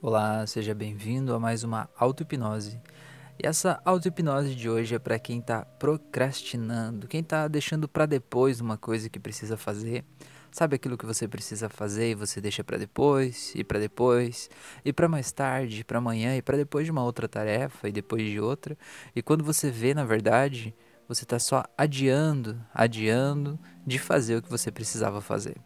Olá, seja bem-vindo a mais uma auto-hipnose. E essa auto-hipnose de hoje é para quem está procrastinando, quem está deixando para depois uma coisa que precisa fazer. Sabe aquilo que você precisa fazer e você deixa para depois, e para depois, e para mais tarde, para amanhã, e para depois de uma outra tarefa, e depois de outra. E quando você vê, na verdade, você está só adiando, adiando de fazer o que você precisava fazer.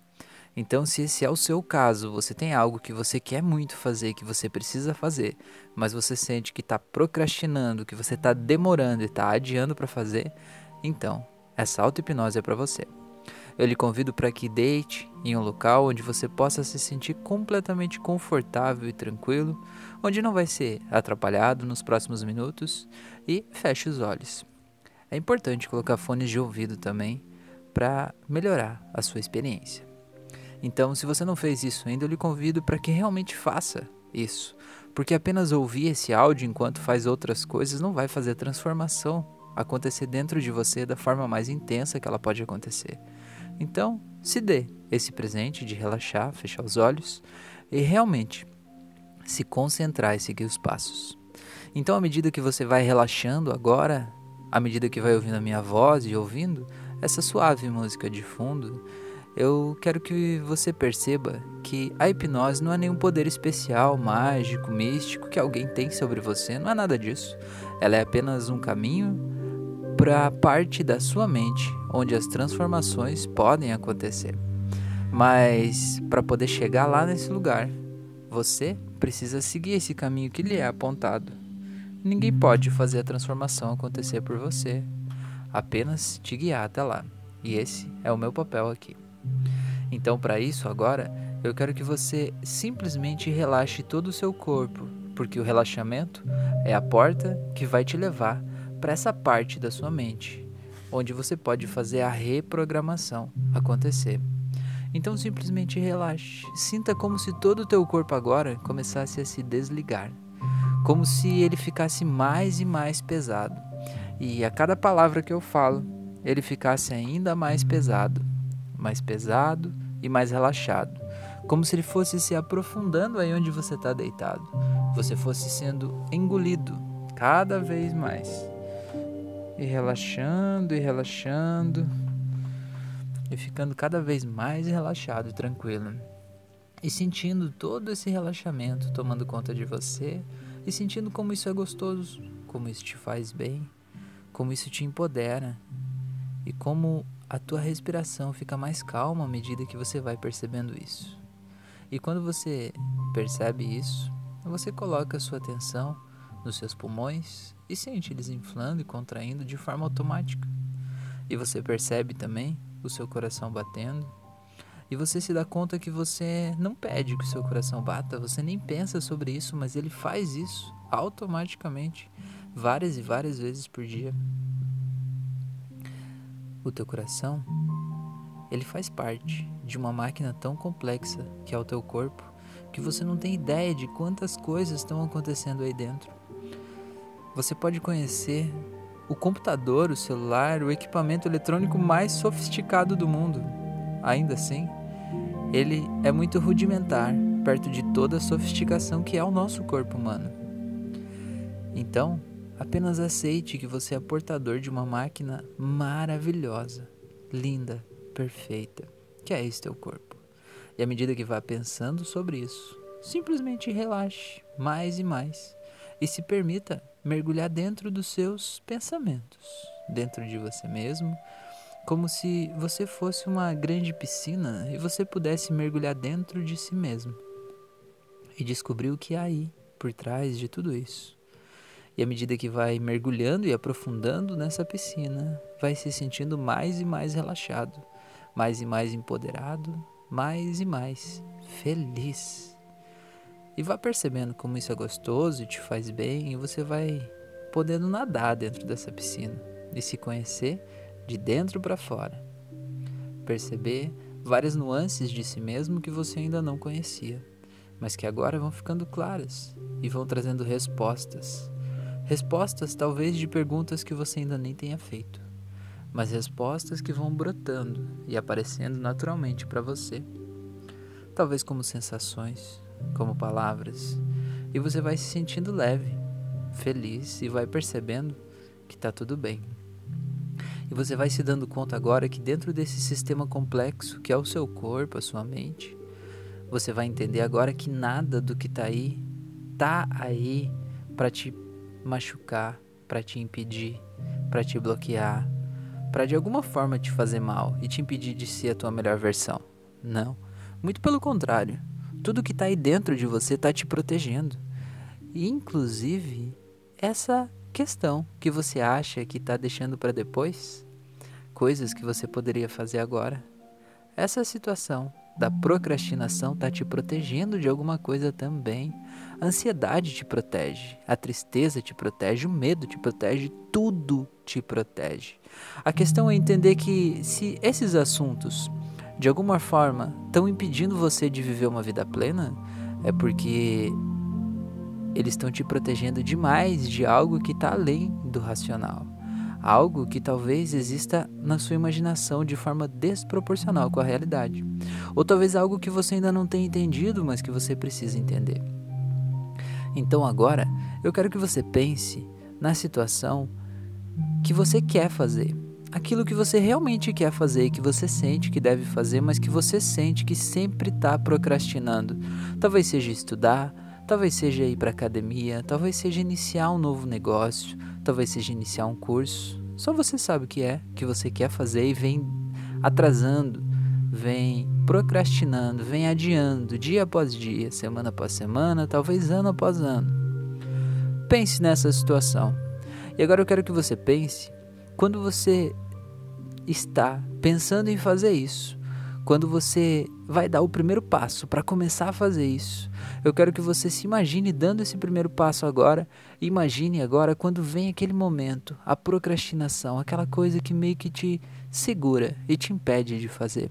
Então, se esse é o seu caso, você tem algo que você quer muito fazer, que você precisa fazer, mas você sente que está procrastinando, que você está demorando e está adiando para fazer, então essa auto-hipnose é para você. Eu lhe convido para que deite em um local onde você possa se sentir completamente confortável e tranquilo, onde não vai ser atrapalhado nos próximos minutos e feche os olhos. É importante colocar fones de ouvido também para melhorar a sua experiência. Então, se você não fez isso ainda, eu lhe convido para que realmente faça isso, porque apenas ouvir esse áudio enquanto faz outras coisas não vai fazer a transformação acontecer dentro de você da forma mais intensa que ela pode acontecer. Então, se dê esse presente de relaxar, fechar os olhos e realmente se concentrar e seguir os passos. Então, à medida que você vai relaxando agora, à medida que vai ouvindo a minha voz e ouvindo essa suave música de fundo, eu quero que você perceba que a hipnose não é nenhum poder especial, mágico, místico que alguém tem sobre você, não é nada disso. Ela é apenas um caminho para a parte da sua mente onde as transformações podem acontecer. Mas para poder chegar lá nesse lugar, você precisa seguir esse caminho que lhe é apontado. Ninguém pode fazer a transformação acontecer por você, apenas te guiar até lá. E esse é o meu papel aqui. Então, para isso, agora, eu quero que você simplesmente relaxe todo o seu corpo, porque o relaxamento é a porta que vai te levar para essa parte da sua mente, onde você pode fazer a reprogramação acontecer. Então simplesmente relaxe, sinta como se todo o teu corpo agora começasse a se desligar, como se ele ficasse mais e mais pesado. E a cada palavra que eu falo, ele ficasse ainda mais pesado mais pesado e mais relaxado, como se ele fosse se aprofundando aí onde você está deitado, você fosse sendo engolido cada vez mais. E relaxando e relaxando e ficando cada vez mais relaxado e tranquilo. E sentindo todo esse relaxamento tomando conta de você e sentindo como isso é gostoso, como isso te faz bem, como isso te empodera e como a tua respiração fica mais calma à medida que você vai percebendo isso. E quando você percebe isso, você coloca a sua atenção nos seus pulmões e sente eles inflando e contraindo de forma automática. E você percebe também o seu coração batendo. E você se dá conta que você não pede que o seu coração bata, você nem pensa sobre isso, mas ele faz isso automaticamente, várias e várias vezes por dia. O teu coração, ele faz parte de uma máquina tão complexa que é o teu corpo, que você não tem ideia de quantas coisas estão acontecendo aí dentro. Você pode conhecer o computador, o celular, o equipamento eletrônico mais sofisticado do mundo. Ainda assim, ele é muito rudimentar perto de toda a sofisticação que é o nosso corpo humano. Então, Apenas aceite que você é portador de uma máquina maravilhosa, linda, perfeita, que é esse teu corpo. E à medida que vá pensando sobre isso, simplesmente relaxe mais e mais e se permita mergulhar dentro dos seus pensamentos, dentro de você mesmo, como se você fosse uma grande piscina e você pudesse mergulhar dentro de si mesmo e descobrir o que há aí por trás de tudo isso. E à medida que vai mergulhando e aprofundando nessa piscina, vai se sentindo mais e mais relaxado, mais e mais empoderado, mais e mais feliz. E vá percebendo como isso é gostoso e te faz bem, e você vai podendo nadar dentro dessa piscina e se conhecer de dentro para fora. Perceber várias nuances de si mesmo que você ainda não conhecia, mas que agora vão ficando claras e vão trazendo respostas Respostas talvez de perguntas que você ainda nem tenha feito, mas respostas que vão brotando e aparecendo naturalmente para você. Talvez como sensações, como palavras, E você vai se sentindo leve, feliz e vai percebendo que está tudo bem. E você vai se dando conta agora que dentro desse sistema complexo que é o seu corpo, a sua mente, você vai entender agora que nada do que está aí tá aí para te machucar, para te impedir, para te bloquear, para de alguma forma te fazer mal e te impedir de ser a tua melhor versão. Não, muito pelo contrário. Tudo que está aí dentro de você está te protegendo. E, inclusive, essa questão que você acha que está deixando para depois, coisas que você poderia fazer agora. Essa situação da procrastinação está te protegendo de alguma coisa também. A ansiedade te protege, a tristeza te protege, o medo te protege, tudo te protege. A questão é entender que se esses assuntos de alguma forma estão impedindo você de viver uma vida plena, é porque eles estão te protegendo demais de algo que está além do racional. Algo que talvez exista na sua imaginação de forma desproporcional com a realidade. Ou talvez algo que você ainda não tenha entendido, mas que você precisa entender. Então agora, eu quero que você pense na situação que você quer fazer. Aquilo que você realmente quer fazer, que você sente que deve fazer, mas que você sente que sempre está procrastinando. Talvez seja estudar, Talvez seja ir para academia, talvez seja iniciar um novo negócio, talvez seja iniciar um curso. Só você sabe o que é, que você quer fazer e vem atrasando, vem procrastinando, vem adiando dia após dia, semana após semana, talvez ano após ano. Pense nessa situação. E agora eu quero que você pense quando você está pensando em fazer isso, quando você vai dar o primeiro passo para começar a fazer isso. Eu quero que você se imagine dando esse primeiro passo agora. Imagine agora quando vem aquele momento, a procrastinação, aquela coisa que meio que te segura e te impede de fazer.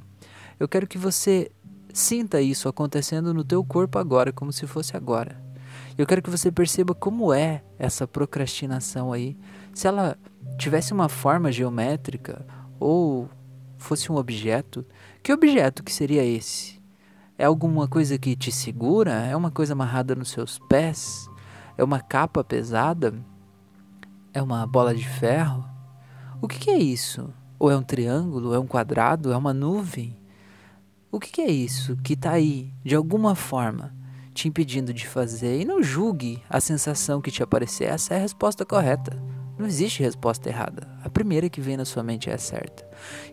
Eu quero que você sinta isso acontecendo no teu corpo agora, como se fosse agora. Eu quero que você perceba como é essa procrastinação aí. Se ela tivesse uma forma geométrica ou fosse um objeto, que objeto que seria esse? É alguma coisa que te segura? É uma coisa amarrada nos seus pés? É uma capa pesada? É uma bola de ferro? O que, que é isso? Ou é um triângulo? É um quadrado? É uma nuvem? O que, que é isso que está aí, de alguma forma, te impedindo de fazer? E não julgue a sensação que te aparecer. Essa é a resposta correta. Não existe resposta errada. A primeira que vem na sua mente é a certa.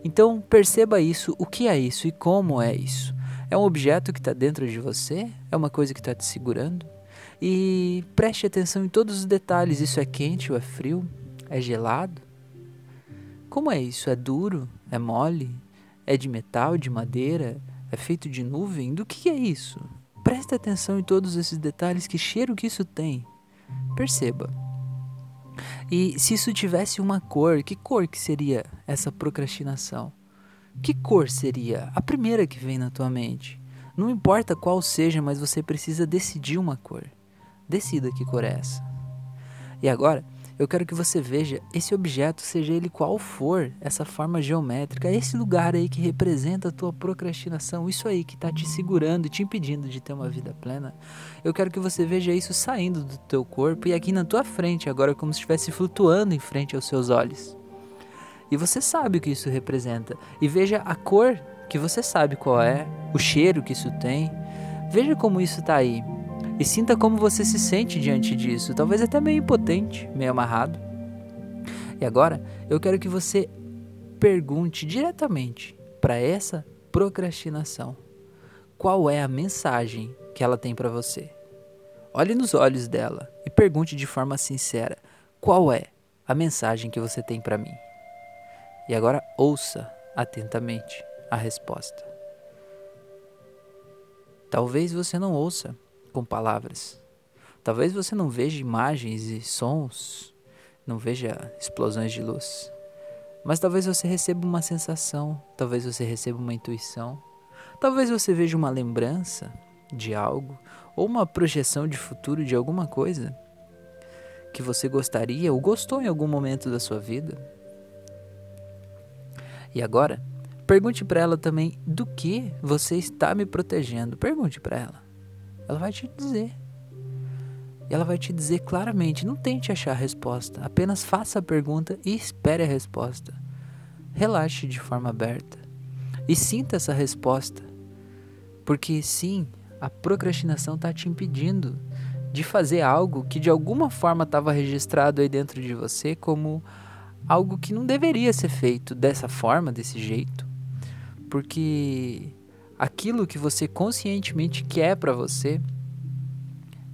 Então perceba isso, o que é isso e como é isso. É um objeto que está dentro de você? É uma coisa que está te segurando? E preste atenção em todos os detalhes: isso é quente ou é frio? É gelado? Como é isso? É duro? É mole? É de metal, de madeira? É feito de nuvem? Do que é isso? Preste atenção em todos esses detalhes, que cheiro que isso tem. Perceba. E se isso tivesse uma cor, que cor que seria essa procrastinação? Que cor seria? A primeira que vem na tua mente. Não importa qual seja, mas você precisa decidir uma cor. Decida que cor é essa. E agora, eu quero que você veja esse objeto, seja ele qual for, essa forma geométrica, esse lugar aí que representa a tua procrastinação, isso aí que está te segurando e te impedindo de ter uma vida plena. Eu quero que você veja isso saindo do teu corpo e aqui na tua frente, agora como se estivesse flutuando em frente aos seus olhos. E você sabe o que isso representa. E veja a cor que você sabe qual é, o cheiro que isso tem. Veja como isso está aí. E sinta como você se sente diante disso. Talvez até meio impotente, meio amarrado. E agora, eu quero que você pergunte diretamente para essa procrastinação: qual é a mensagem que ela tem para você? Olhe nos olhos dela e pergunte de forma sincera: qual é a mensagem que você tem para mim? E agora ouça atentamente a resposta. Talvez você não ouça com palavras. Talvez você não veja imagens e sons, não veja explosões de luz. Mas talvez você receba uma sensação, talvez você receba uma intuição, talvez você veja uma lembrança de algo ou uma projeção de futuro de alguma coisa que você gostaria ou gostou em algum momento da sua vida. E agora, pergunte para ela também do que você está me protegendo. Pergunte para ela. Ela vai te dizer. E ela vai te dizer claramente: não tente achar a resposta, apenas faça a pergunta e espere a resposta. Relaxe de forma aberta e sinta essa resposta. Porque sim, a procrastinação está te impedindo de fazer algo que de alguma forma estava registrado aí dentro de você como algo que não deveria ser feito dessa forma, desse jeito. Porque aquilo que você conscientemente quer para você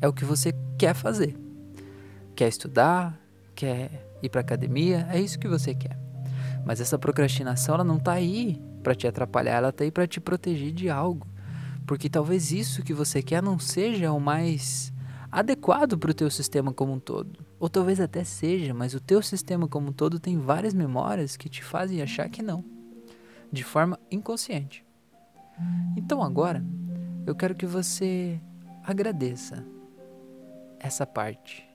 é o que você quer fazer. Quer estudar, quer ir para academia, é isso que você quer. Mas essa procrastinação ela não está aí para te atrapalhar, ela está aí para te proteger de algo. Porque talvez isso que você quer não seja o mais adequado para o teu sistema como um todo. Ou talvez até seja, mas o teu sistema como um todo tem várias memórias que te fazem achar que não, de forma inconsciente. Então agora, eu quero que você agradeça essa parte,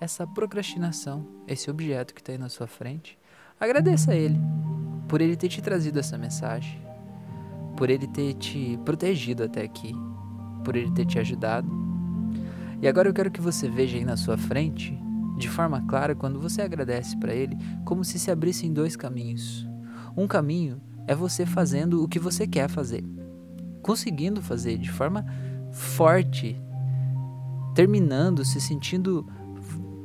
essa procrastinação, esse objeto que está aí na sua frente. Agradeça a ele por ele ter te trazido essa mensagem, por ele ter te protegido até aqui, por ele ter te ajudado e agora eu quero que você veja aí na sua frente, de forma clara, quando você agradece para Ele, como se se abrissem dois caminhos. Um caminho é você fazendo o que você quer fazer, conseguindo fazer de forma forte, terminando, se sentindo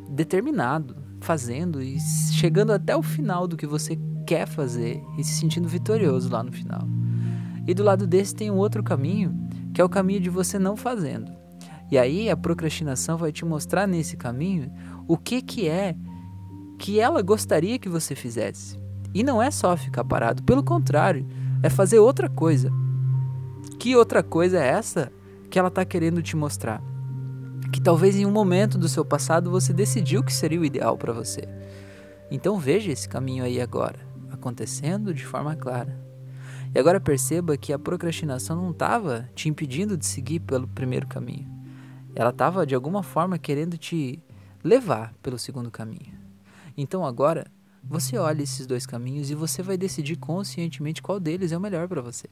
determinado, fazendo e chegando até o final do que você quer fazer e se sentindo vitorioso lá no final. E do lado desse tem um outro caminho, que é o caminho de você não fazendo. E aí a procrastinação vai te mostrar nesse caminho o que que é que ela gostaria que você fizesse. E não é só ficar parado, pelo contrário, é fazer outra coisa. Que outra coisa é essa que ela está querendo te mostrar? Que talvez em um momento do seu passado você decidiu que seria o ideal para você. Então veja esse caminho aí agora, acontecendo de forma clara. E agora perceba que a procrastinação não estava te impedindo de seguir pelo primeiro caminho. Ela estava de alguma forma querendo te levar pelo segundo caminho. Então agora você olha esses dois caminhos e você vai decidir conscientemente qual deles é o melhor para você.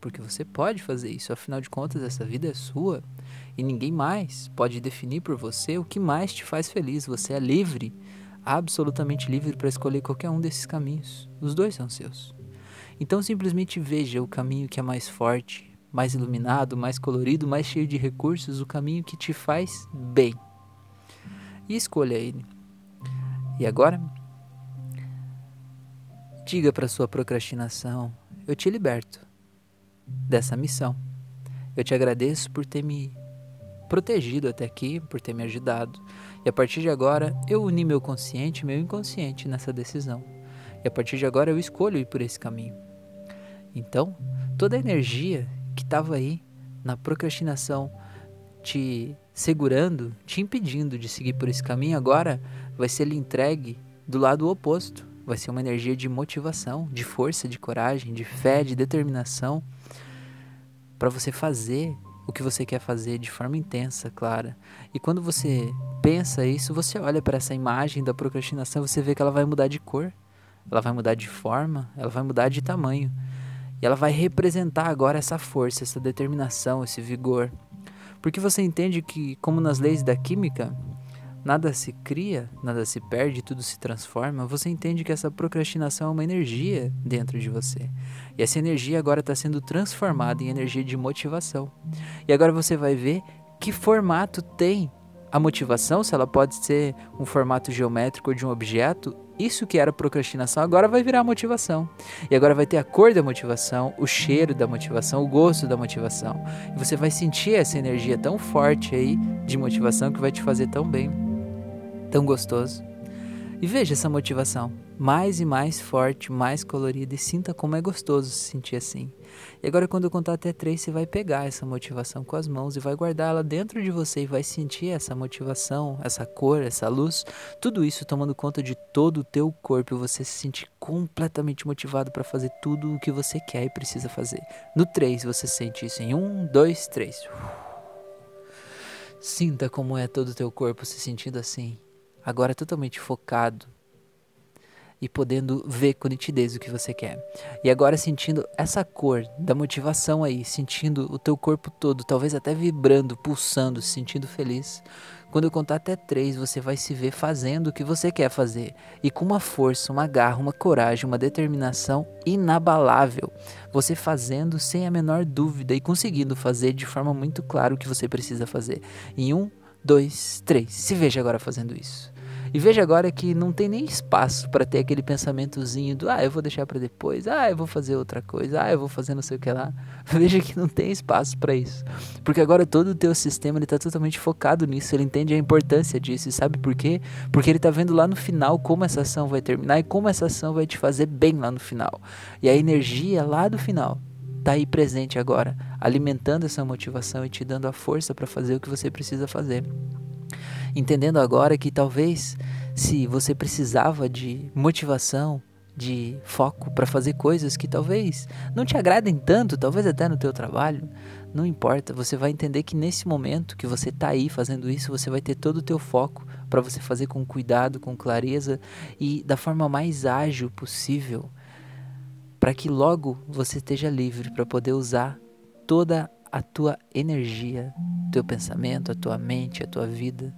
Porque você pode fazer isso, afinal de contas, essa vida é sua e ninguém mais pode definir por você o que mais te faz feliz. Você é livre, absolutamente livre para escolher qualquer um desses caminhos. Os dois são seus. Então simplesmente veja o caminho que é mais forte, mais iluminado, mais colorido, mais cheio de recursos, o caminho que te faz bem. E escolha ele. E agora, diga para sua procrastinação: eu te liberto dessa missão. Eu te agradeço por ter me protegido até aqui, por ter me ajudado. E a partir de agora, eu uni meu consciente e meu inconsciente nessa decisão. E a partir de agora, eu escolho ir por esse caminho. Então, toda a energia que estava aí na procrastinação, te segurando, te impedindo de seguir por esse caminho, agora vai ser lhe entregue do lado oposto. Vai ser uma energia de motivação, de força, de coragem, de fé, de determinação para você fazer o que você quer fazer de forma intensa, clara. E quando você pensa isso, você olha para essa imagem da procrastinação, você vê que ela vai mudar de cor, ela vai mudar de forma, ela vai mudar de tamanho. E ela vai representar agora essa força, essa determinação, esse vigor. Porque você entende que, como nas leis da química, nada se cria, nada se perde, tudo se transforma, você entende que essa procrastinação é uma energia dentro de você. E essa energia agora está sendo transformada em energia de motivação. E agora você vai ver que formato tem a motivação, se ela pode ser um formato geométrico de um objeto, isso que era procrastinação agora vai virar motivação. E agora vai ter a cor da motivação, o cheiro da motivação, o gosto da motivação. E você vai sentir essa energia tão forte aí de motivação que vai te fazer tão bem, tão gostoso. E veja essa motivação mais e mais forte, mais colorida e sinta como é gostoso se sentir assim. E agora, quando eu contar até três, você vai pegar essa motivação com as mãos e vai guardar ela dentro de você e vai sentir essa motivação, essa cor, essa luz, tudo isso tomando conta de todo o teu corpo você se sentir completamente motivado para fazer tudo o que você quer e precisa fazer. No três, você sente isso em um, dois, três. Sinta como é todo o teu corpo se sentindo assim, agora totalmente focado e podendo ver com nitidez o que você quer. E agora sentindo essa cor da motivação aí, sentindo o teu corpo todo, talvez até vibrando, pulsando, se sentindo feliz. Quando eu contar até três, você vai se ver fazendo o que você quer fazer e com uma força, uma garra, uma coragem, uma determinação inabalável. Você fazendo sem a menor dúvida e conseguindo fazer de forma muito clara o que você precisa fazer. Em um, dois, três. Se veja agora fazendo isso. E veja agora que não tem nem espaço para ter aquele pensamentozinho do ah, eu vou deixar para depois, ah, eu vou fazer outra coisa, ah, eu vou fazer não sei o que lá. Veja que não tem espaço para isso. Porque agora todo o teu sistema ele tá totalmente focado nisso, ele entende a importância disso. E sabe por quê? Porque ele tá vendo lá no final como essa ação vai terminar e como essa ação vai te fazer bem lá no final. E a energia lá do final tá aí presente agora, alimentando essa motivação e te dando a força para fazer o que você precisa fazer entendendo agora que talvez se você precisava de motivação, de foco para fazer coisas que talvez não te agradem tanto, talvez até no teu trabalho, não importa, você vai entender que nesse momento que você está aí fazendo isso, você vai ter todo o teu foco para você fazer com cuidado, com clareza e da forma mais ágil possível, para que logo você esteja livre para poder usar toda a tua energia, teu pensamento, a tua mente, a tua vida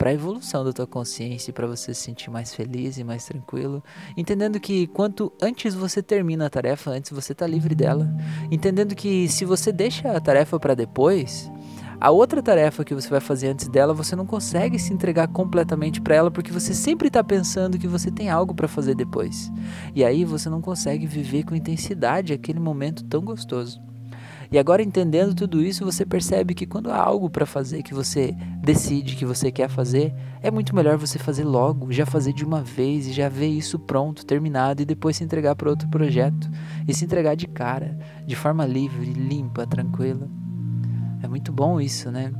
para a evolução da tua consciência para você se sentir mais feliz e mais tranquilo, entendendo que quanto antes você termina a tarefa, antes você está livre dela, entendendo que se você deixa a tarefa para depois, a outra tarefa que você vai fazer antes dela, você não consegue se entregar completamente para ela porque você sempre está pensando que você tem algo para fazer depois. E aí você não consegue viver com intensidade aquele momento tão gostoso. E agora entendendo tudo isso, você percebe que quando há algo para fazer que você decide que você quer fazer, é muito melhor você fazer logo, já fazer de uma vez e já ver isso pronto, terminado e depois se entregar para outro projeto e se entregar de cara, de forma livre, limpa, tranquila. É muito bom isso, né?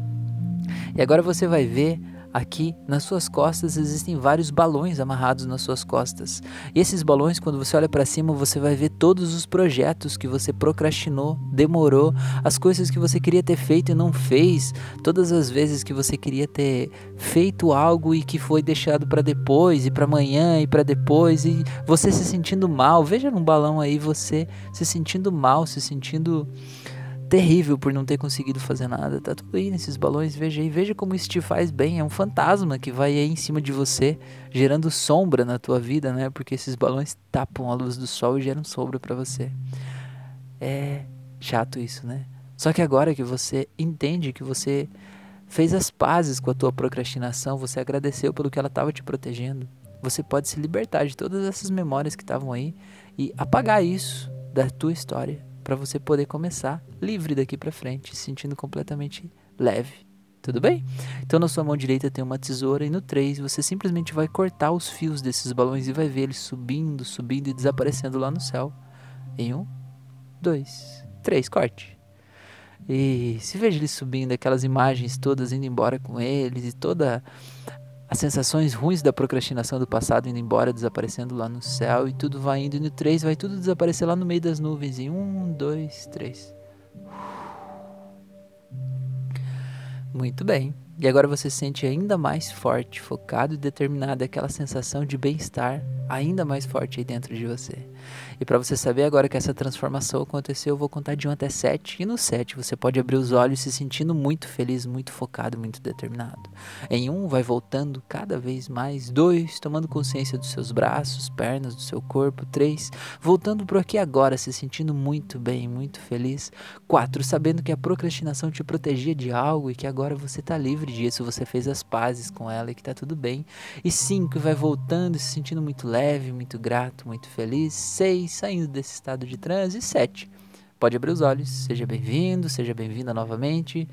E agora você vai ver Aqui nas suas costas existem vários balões amarrados nas suas costas. E esses balões, quando você olha para cima, você vai ver todos os projetos que você procrastinou, demorou, as coisas que você queria ter feito e não fez, todas as vezes que você queria ter feito algo e que foi deixado para depois e para amanhã e para depois e você se sentindo mal. Veja num balão aí você se sentindo mal, se sentindo terrível por não ter conseguido fazer nada. Tá tudo aí nesses balões, veja aí, veja como isso te faz bem. É um fantasma que vai aí em cima de você, gerando sombra na tua vida, né? Porque esses balões tapam a luz do sol e geram sombra para você. É chato isso, né? Só que agora que você entende que você fez as pazes com a tua procrastinação, você agradeceu pelo que ela estava te protegendo. Você pode se libertar de todas essas memórias que estavam aí e apagar isso da tua história para você poder começar livre daqui para frente, se sentindo completamente leve. Tudo bem? Então na sua mão direita tem uma tesoura e no 3 você simplesmente vai cortar os fios desses balões e vai ver eles subindo, subindo e desaparecendo lá no céu. Em um, dois, três, corte. E se veja eles subindo, aquelas imagens todas indo embora com eles e toda as sensações ruins da procrastinação do passado indo embora, desaparecendo lá no céu, e tudo vai indo, e no 3 vai tudo desaparecer lá no meio das nuvens. Em 1, 2, 3. Muito bem. E agora você se sente ainda mais forte, focado e determinado, aquela sensação de bem-estar ainda mais forte aí dentro de você. E para você saber agora que essa transformação aconteceu, eu vou contar de 1 até 7. E no 7 você pode abrir os olhos se sentindo muito feliz, muito focado, muito determinado. Em 1 vai voltando cada vez mais. 2 tomando consciência dos seus braços, pernas, do seu corpo. 3 voltando para aqui agora, se sentindo muito bem, muito feliz. 4 sabendo que a procrastinação te protegia de algo e que agora você está livre disso, você fez as pazes com ela e que está tudo bem. E 5 vai voltando, se sentindo muito leve leve, muito grato, muito feliz. Seis, saindo desse estado de transe. E sete, pode abrir os olhos. Seja bem-vindo, seja bem-vinda novamente.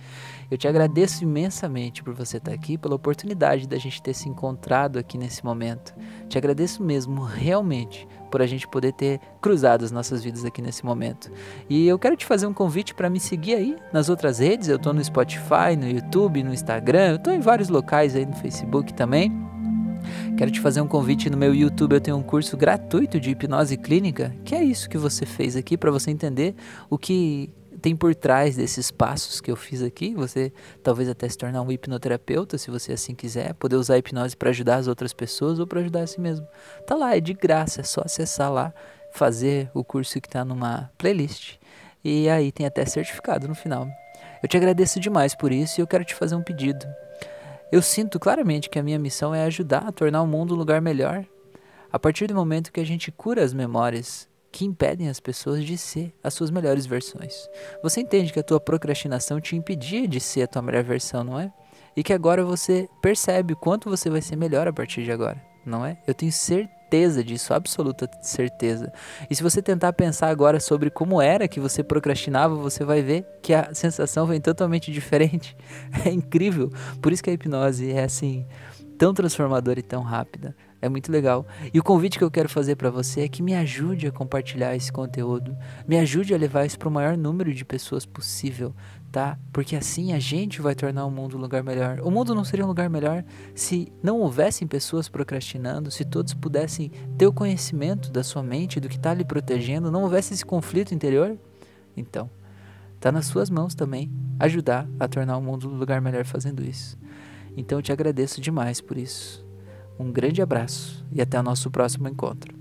Eu te agradeço imensamente por você estar aqui, pela oportunidade da gente ter se encontrado aqui nesse momento. Te agradeço mesmo, realmente, por a gente poder ter cruzado as nossas vidas aqui nesse momento. E eu quero te fazer um convite para me seguir aí nas outras redes. Eu estou no Spotify, no YouTube, no Instagram, eu estou em vários locais aí no Facebook também. Quero te fazer um convite no meu YouTube. Eu tenho um curso gratuito de hipnose clínica, que é isso que você fez aqui para você entender o que tem por trás desses passos que eu fiz aqui. Você talvez até se tornar um hipnoterapeuta, se você assim quiser, poder usar a hipnose para ajudar as outras pessoas ou para ajudar a si mesmo. Tá lá, é de graça, é só acessar lá, fazer o curso que está numa playlist. E aí tem até certificado no final. Eu te agradeço demais por isso e eu quero te fazer um pedido. Eu sinto claramente que a minha missão é ajudar a tornar o mundo um lugar melhor. A partir do momento que a gente cura as memórias que impedem as pessoas de ser as suas melhores versões. Você entende que a tua procrastinação te impedia de ser a tua melhor versão, não é? E que agora você percebe o quanto você vai ser melhor a partir de agora, não é? Eu tenho certeza disso, absoluta certeza. E se você tentar pensar agora sobre como era que você procrastinava, você vai ver que a sensação vem totalmente diferente. É incrível. Por isso que a hipnose é assim tão transformadora e tão rápida. É muito legal. E o convite que eu quero fazer para você é que me ajude a compartilhar esse conteúdo, me ajude a levar isso para o maior número de pessoas possível, tá? Porque assim a gente vai tornar o mundo um lugar melhor. O mundo não seria um lugar melhor se não houvessem pessoas procrastinando, se todos pudessem ter o conhecimento da sua mente, do que está lhe protegendo, não houvesse esse conflito interior. Então, tá nas suas mãos também ajudar a tornar o mundo um lugar melhor fazendo isso. Então eu te agradeço demais por isso. Um grande abraço e até o nosso próximo encontro.